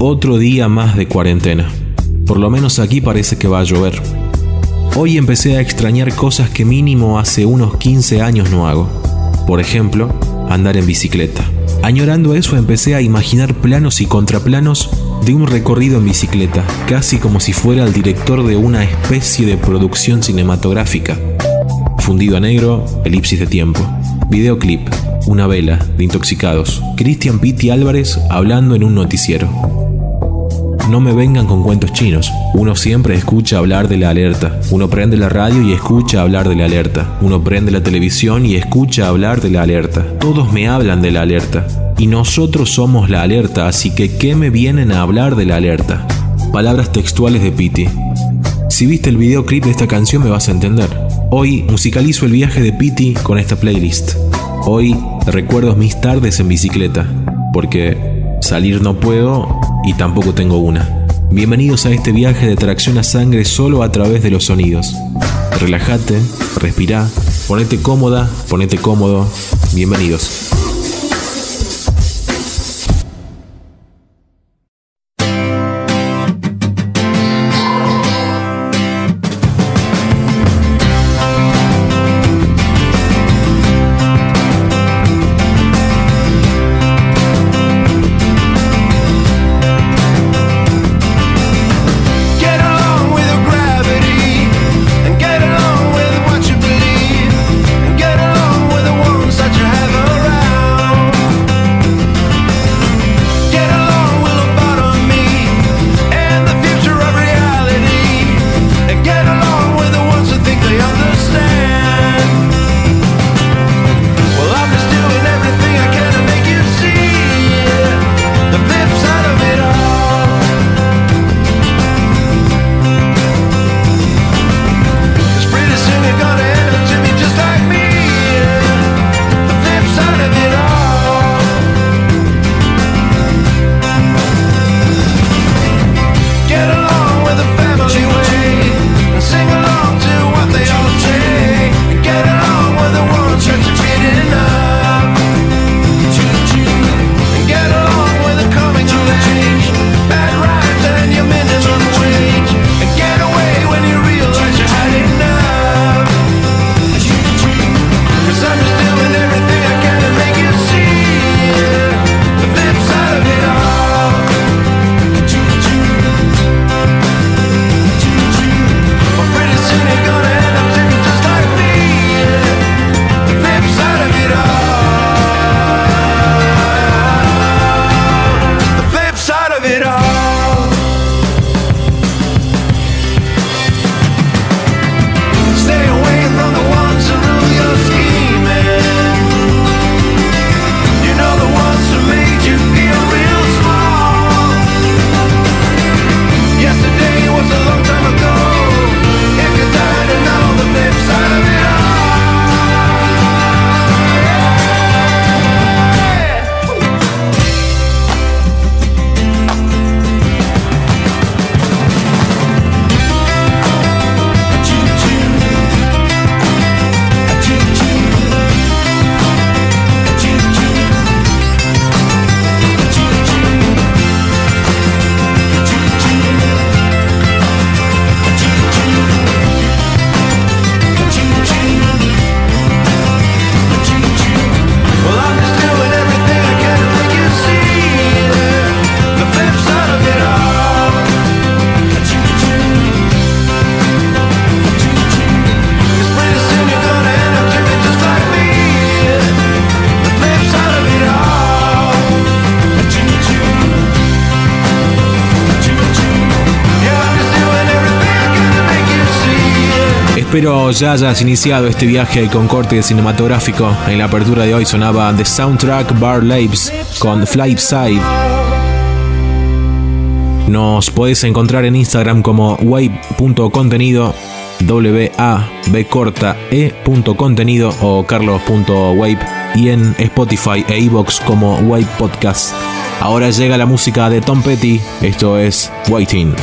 Otro día más de cuarentena. Por lo menos aquí parece que va a llover. Hoy empecé a extrañar cosas que mínimo hace unos 15 años no hago. Por ejemplo, andar en bicicleta. Añorando eso empecé a imaginar planos y contraplanos de un recorrido en bicicleta, casi como si fuera el director de una especie de producción cinematográfica. Fundido a negro, elipsis de tiempo. Videoclip, una vela, de intoxicados. Cristian Pitti Álvarez hablando en un noticiero. No me vengan con cuentos chinos. Uno siempre escucha hablar de la alerta. Uno prende la radio y escucha hablar de la alerta. Uno prende la televisión y escucha hablar de la alerta. Todos me hablan de la alerta. Y nosotros somos la alerta, así que ¿qué me vienen a hablar de la alerta? Palabras textuales de Pitti. Si viste el videoclip de esta canción me vas a entender. Hoy musicalizo el viaje de Pitti con esta playlist. Hoy recuerdo mis tardes en bicicleta, porque salir no puedo y tampoco tengo una. Bienvenidos a este viaje de tracción a sangre solo a través de los sonidos. Relájate, respira, ponete cómoda, ponete cómodo. Bienvenidos. Espero ya hayas iniciado este viaje con corte cinematográfico. En la apertura de hoy sonaba The Soundtrack Bar Labs con Side. Nos podés encontrar en Instagram como wave.contenido, w a b corta e contenido o carlos.wave y en Spotify e iBox como Wave Podcast. Ahora llega la música de Tom Petty, esto es Waiting.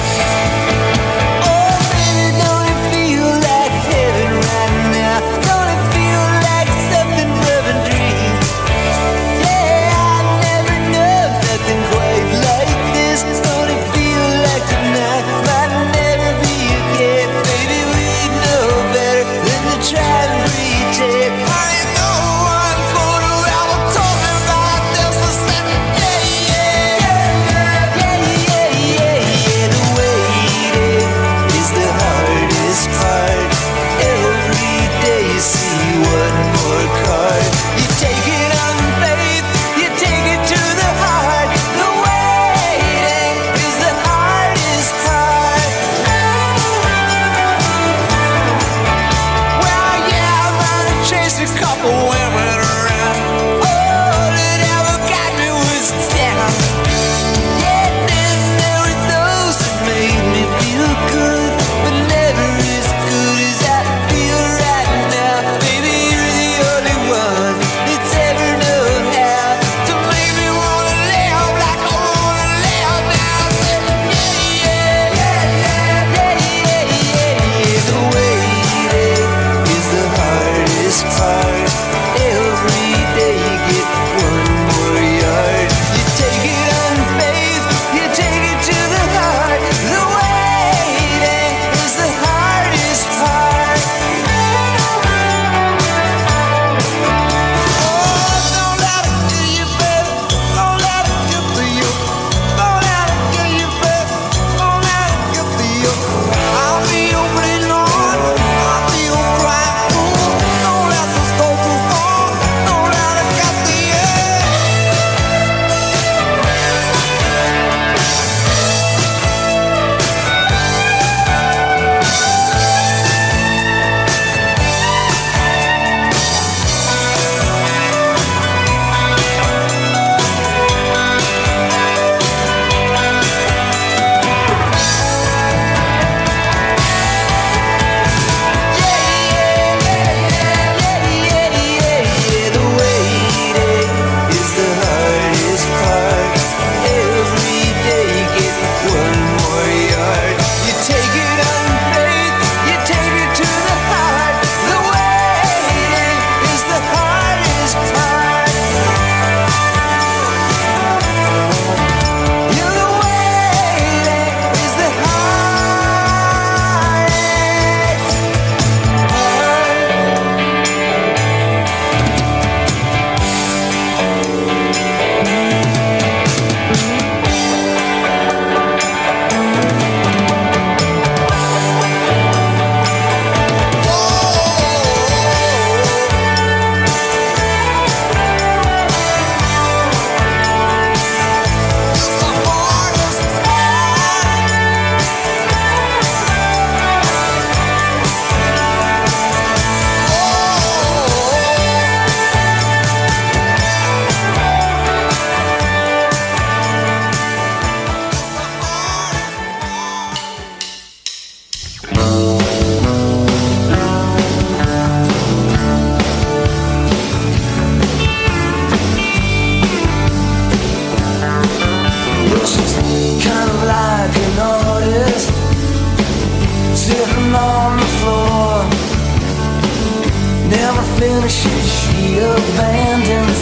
Finishes, she abandons,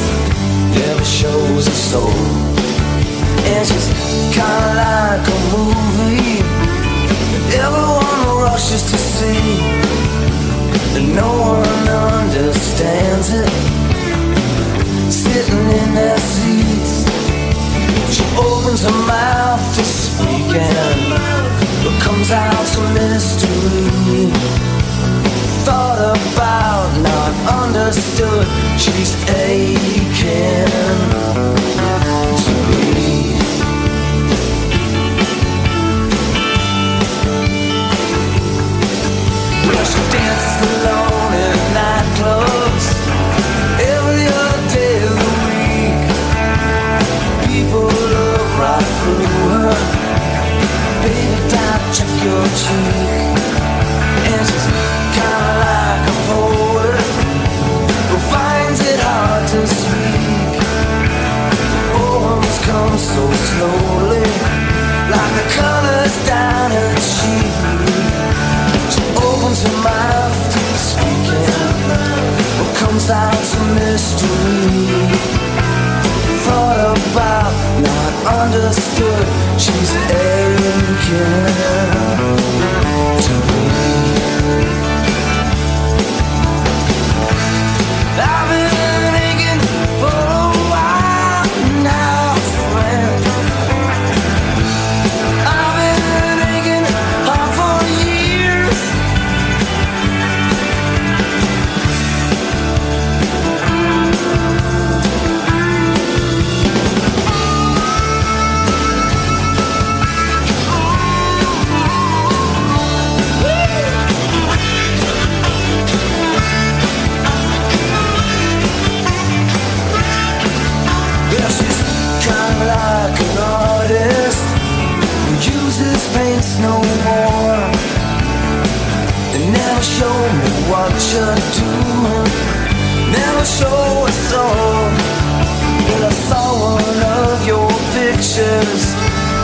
never shows a soul. And she's kinda like a movie that everyone rushes to see, and no one understands it. Sitting in their seats, she opens her mouth to speak, and comes out's a mystery. Thought about, not understood. She's aching to be. She dances alone in nightclubs every other day of the week. People look right through her. Baby, down, check your cheek. sometimes a mystery Thought about, not understood She's aching.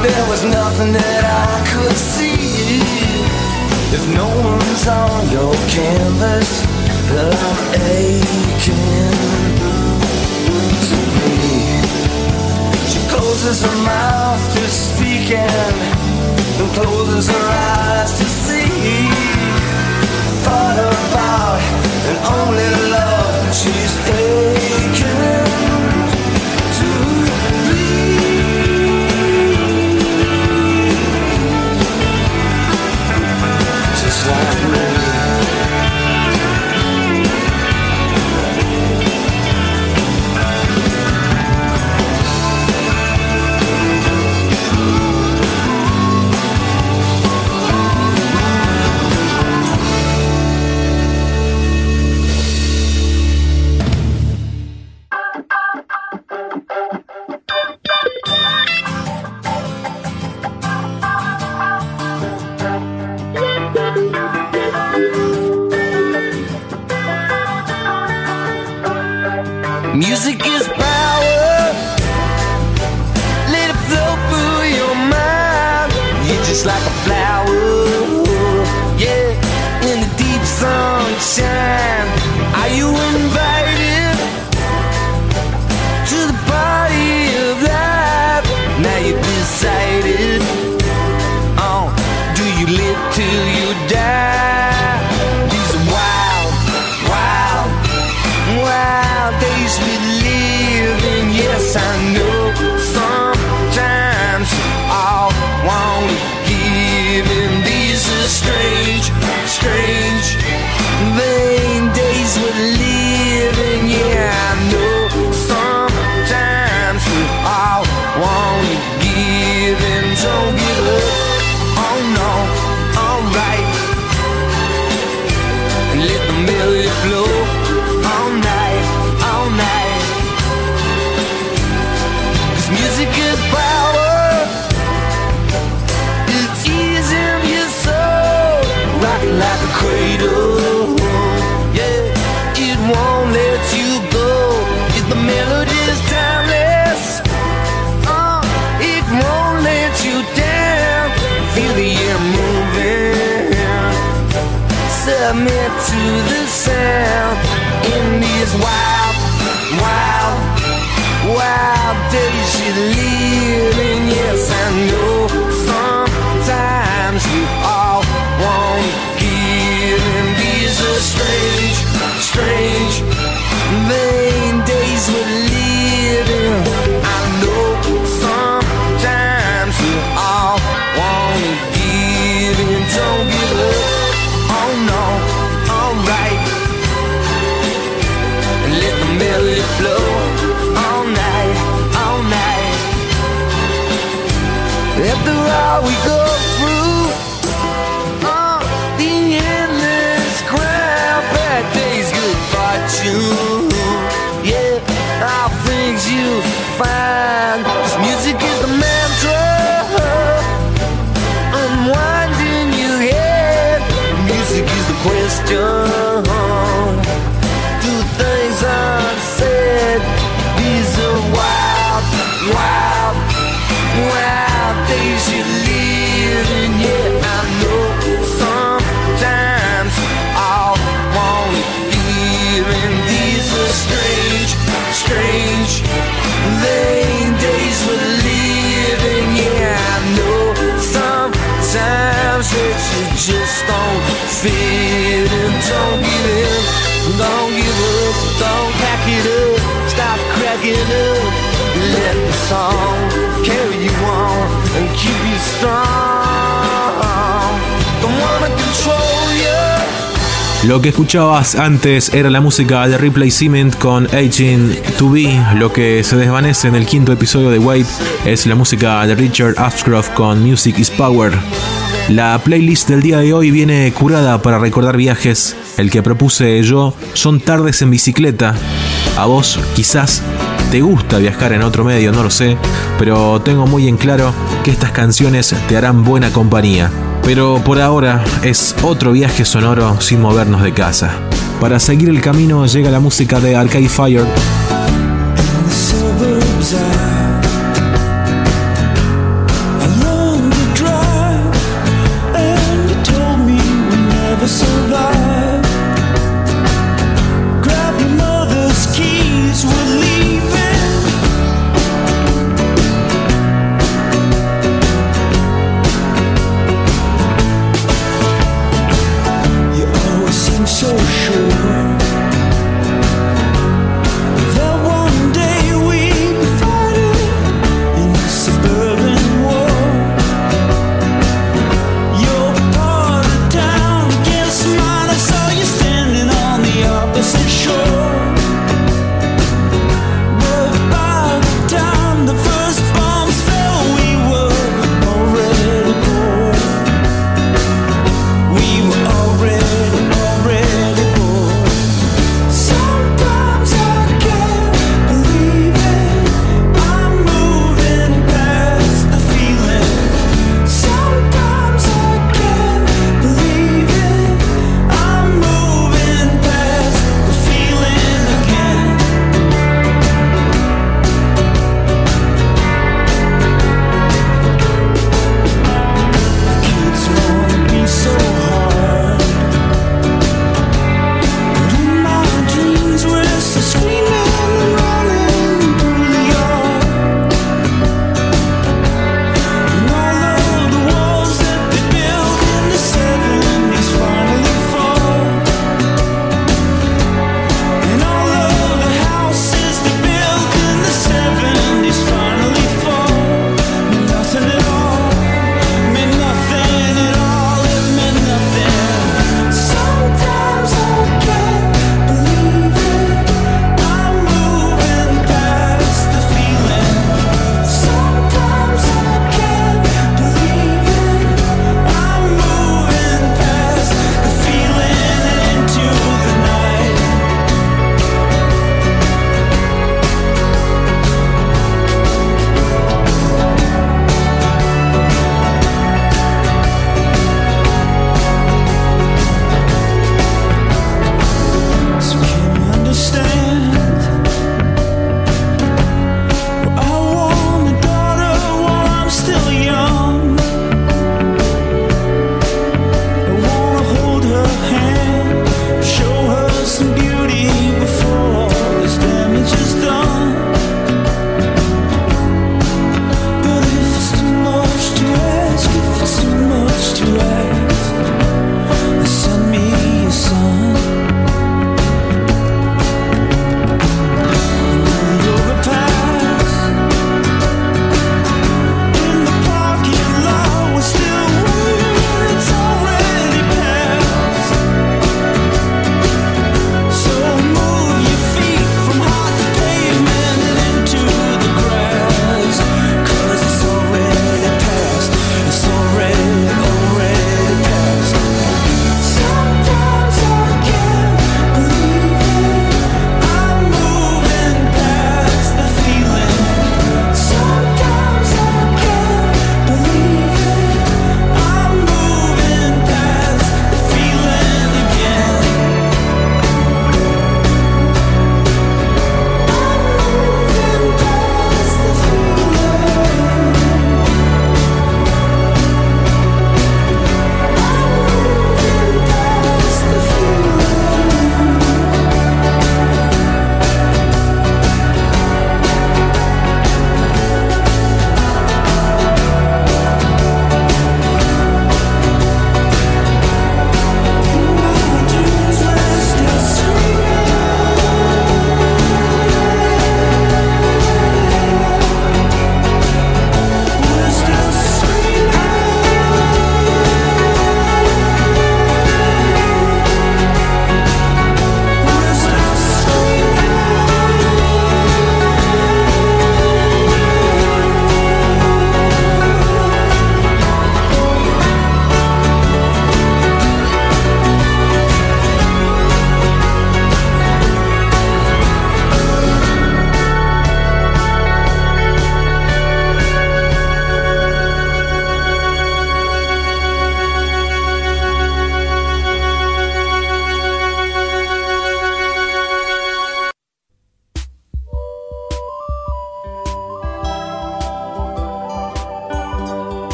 There was nothing that I could see. If no one's on your canvas, then I'm aching to be. She closes her mouth to speak and closes her eyes to see. Thought about and only love she's listening to the sound in these wild, wild, wild days you're in. Yes, I know. are we good? Lo que escuchabas antes era la música de Replacement con Aging to Be. Lo que se desvanece en el quinto episodio de Wave es la música de Richard Ashcroft con Music is Power. La playlist del día de hoy viene curada para recordar viajes. El que propuse yo son tardes en bicicleta. A vos quizás te gusta viajar en otro medio, no lo sé, pero tengo muy en claro que estas canciones te harán buena compañía. Pero por ahora es otro viaje sonoro sin movernos de casa. Para seguir el camino llega la música de Arcade Fire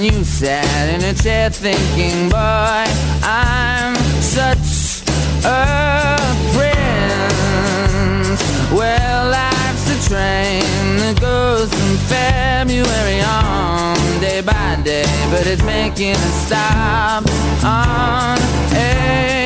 and you sat in a chair thinking, boy, I'm such a prince. Well, life's a train that goes from February on day by day, but it's making a stop on April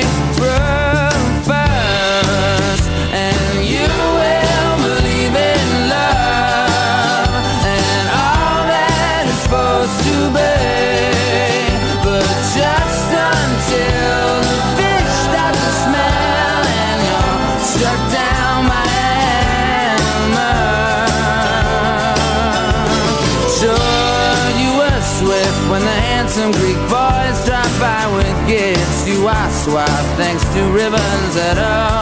That's why thanks to ribbons at all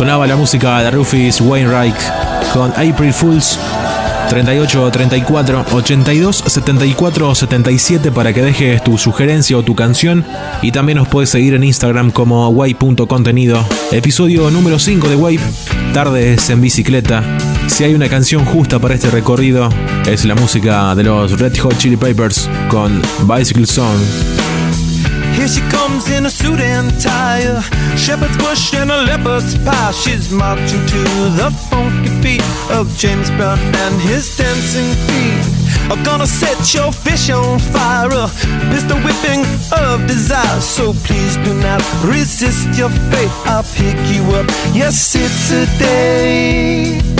Sonaba la música de Rufus Wainwright con April Fools 38 34 82 74 77 para que dejes tu sugerencia o tu canción y también nos puedes seguir en Instagram como way.contenido. Episodio número 5 de Wave, tardes en bicicleta. Si hay una canción justa para este recorrido es la música de los Red Hot Chili Peppers con Bicycle Song. Here she comes in a suit and tie, shepherd's bush and a leopard's pie. She's marching to the funky beat of James Brown and his dancing feet. Are gonna set your fish on fire, a pistol whipping of desire. So please do not resist your fate. I'll pick you up, yes, it's a day.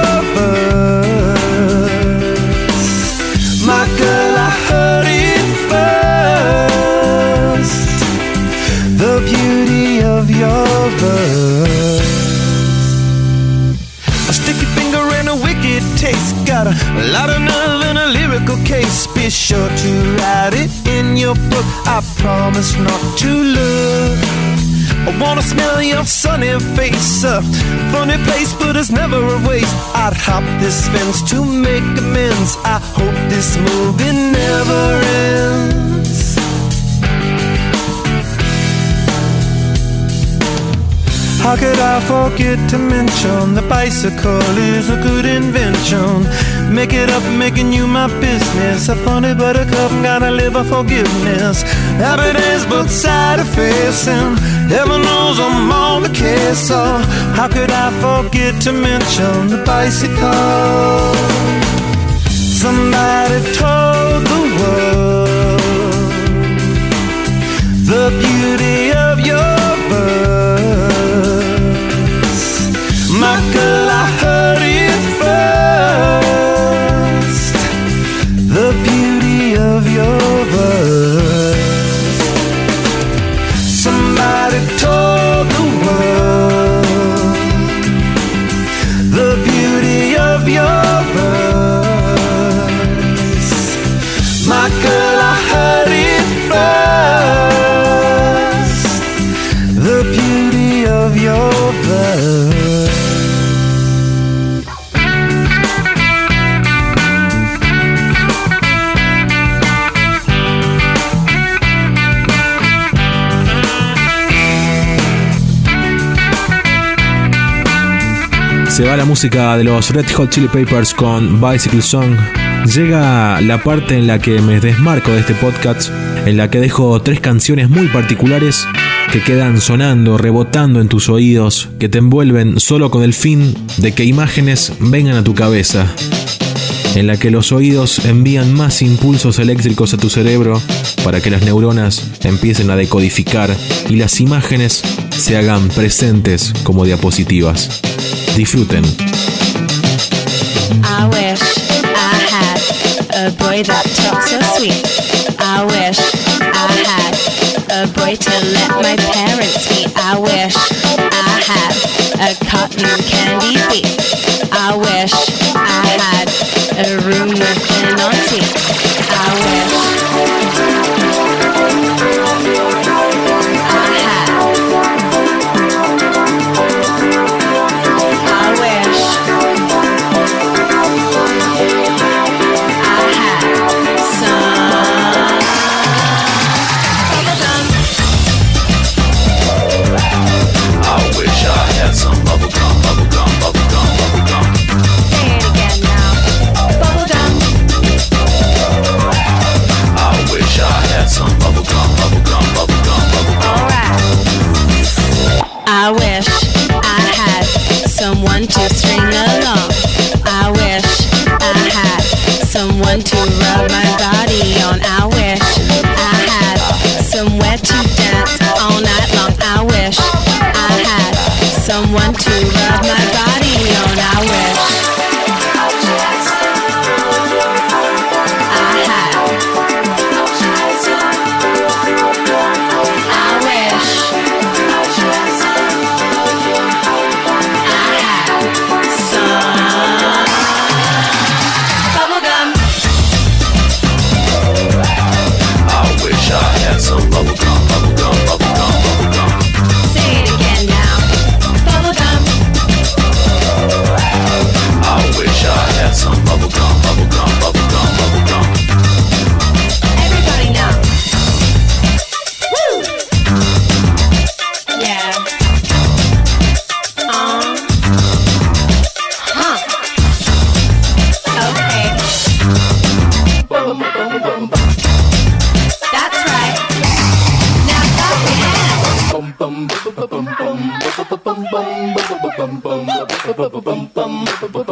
face. A funny place, but it's never a waste. I'd hop this fence to make amends. I hope this movie never ends. How could I forget to mention the bicycle is a good invention? Make it up, making you my business. A funny buttercup, gotta live a forgiveness. Happy days, both side of facing. Heaven knows I'm on the case, so how could I forget to mention the bicycle? Somebody told the world the beauty of your verse. Michael, I heard of your música de los Red Hot Chili Peppers con Bicycle Song. Llega la parte en la que me desmarco de este podcast, en la que dejo tres canciones muy particulares que quedan sonando, rebotando en tus oídos, que te envuelven solo con el fin de que imágenes vengan a tu cabeza, en la que los oídos envían más impulsos eléctricos a tu cerebro para que las neuronas empiecen a decodificar y las imágenes se hagan presentes como diapositivas. Disfruten. I wish I had a boy that talks so sweet. I wish I had a boy to let my parents meet. I wish I had a cotton candy feet. I wish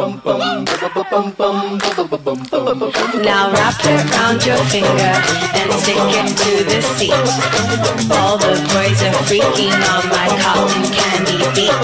Now wrap it around your finger and stick it to the seat. All the boys are freaking on my cotton candy beat.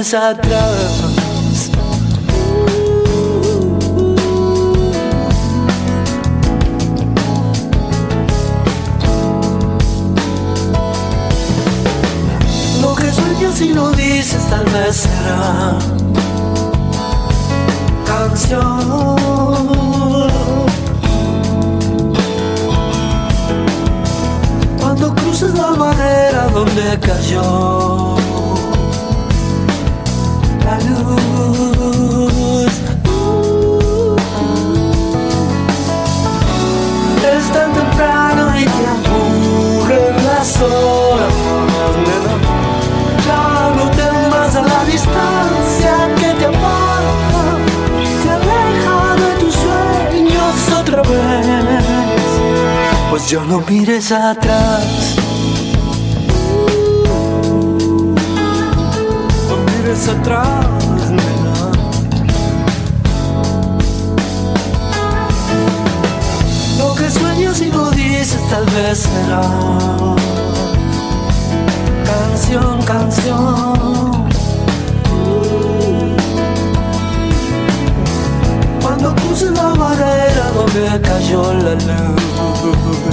Atrás. Lo que sueñas y no dices tal vez será canción. Cuando cruces la barrera donde cayó ya no mires atrás. No mires atrás, y no dices tal vez será canción, canción. Cuando cruces la barrera donde cayó la luz,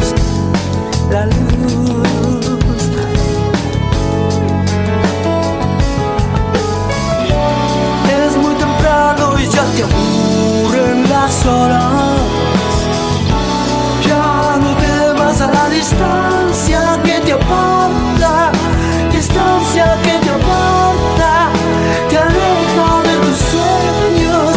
distancia que te aparta, distancia que te aparta, te aleja de tus sueños,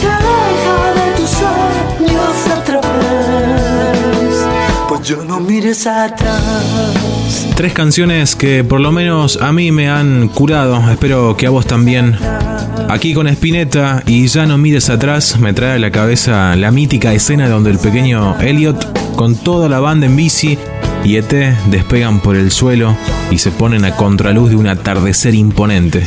te aleja de tus sueños otra vez. Pues yo no mires atrás. Tres canciones que por lo menos a mí me han curado, espero que a vos también. Aquí con Spinetta y ya no mires atrás, me trae a la cabeza la mítica escena donde el pequeño Elliot, con toda la banda en bici y ET despegan por el suelo y se ponen a contraluz de un atardecer imponente.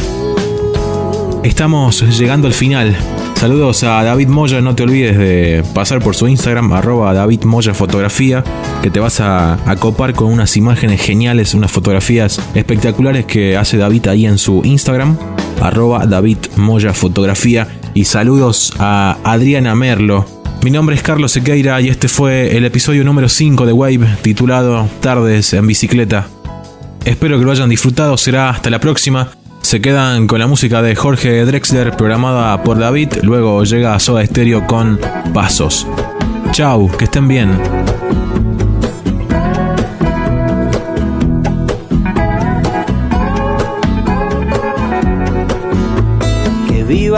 Estamos llegando al final. Saludos a David Moya, no te olvides de pasar por su Instagram, arroba David Moya Fotografía, que te vas a, a copar con unas imágenes geniales, unas fotografías espectaculares que hace David ahí en su Instagram, arroba David Moya Fotografía. Y saludos a Adriana Merlo. Mi nombre es Carlos Sequeira y este fue el episodio número 5 de Wave, titulado Tardes en bicicleta. Espero que lo hayan disfrutado, será hasta la próxima. Se quedan con la música de Jorge Drexler programada por David, luego llega Soda Stereo con Pasos. Chau, que estén bien.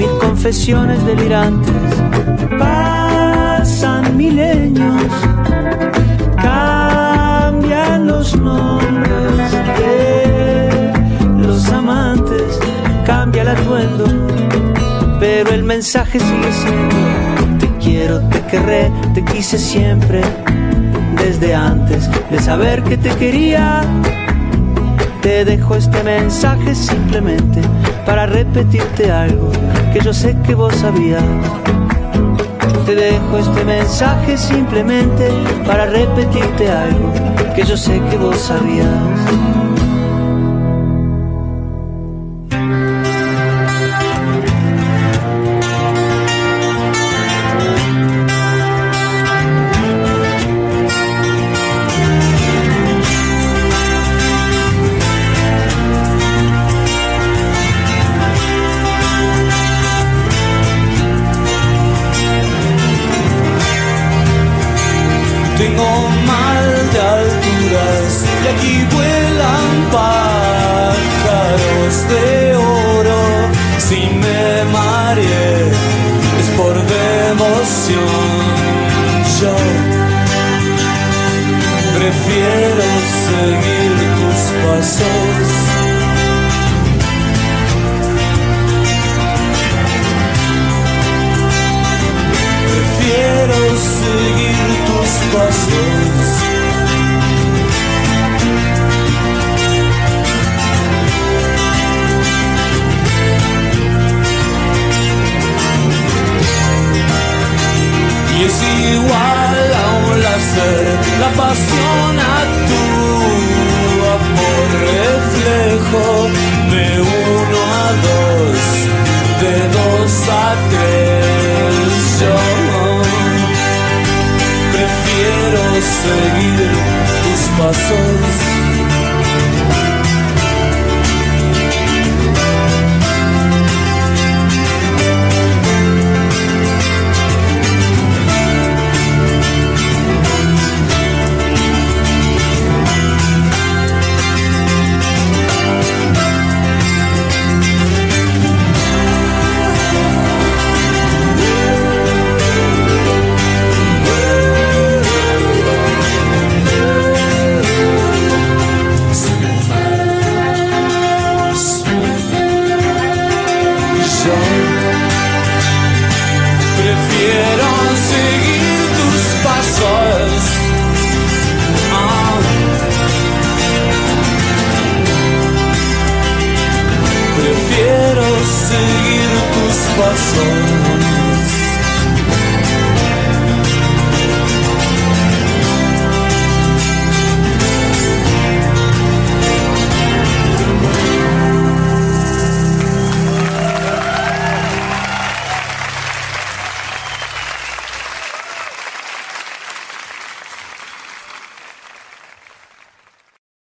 mil confesiones delirantes. Pasan milenios, cambian los nombres de los amantes, cambia el atuendo, pero el mensaje sigue siendo: Te quiero, te querré, te quise siempre, desde antes de saber que te quería. Te dejo este mensaje simplemente para repetirte algo que yo sé que vos sabías. Te dejo este mensaje simplemente para repetirte algo que yo sé que vos sabías. Seguir tus pasos.